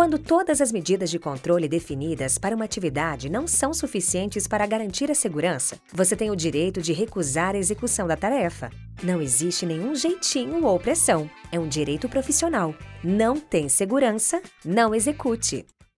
Quando todas as medidas de controle definidas para uma atividade não são suficientes para garantir a segurança, você tem o direito de recusar a execução da tarefa. Não existe nenhum jeitinho ou pressão. É um direito profissional. Não tem segurança, não execute.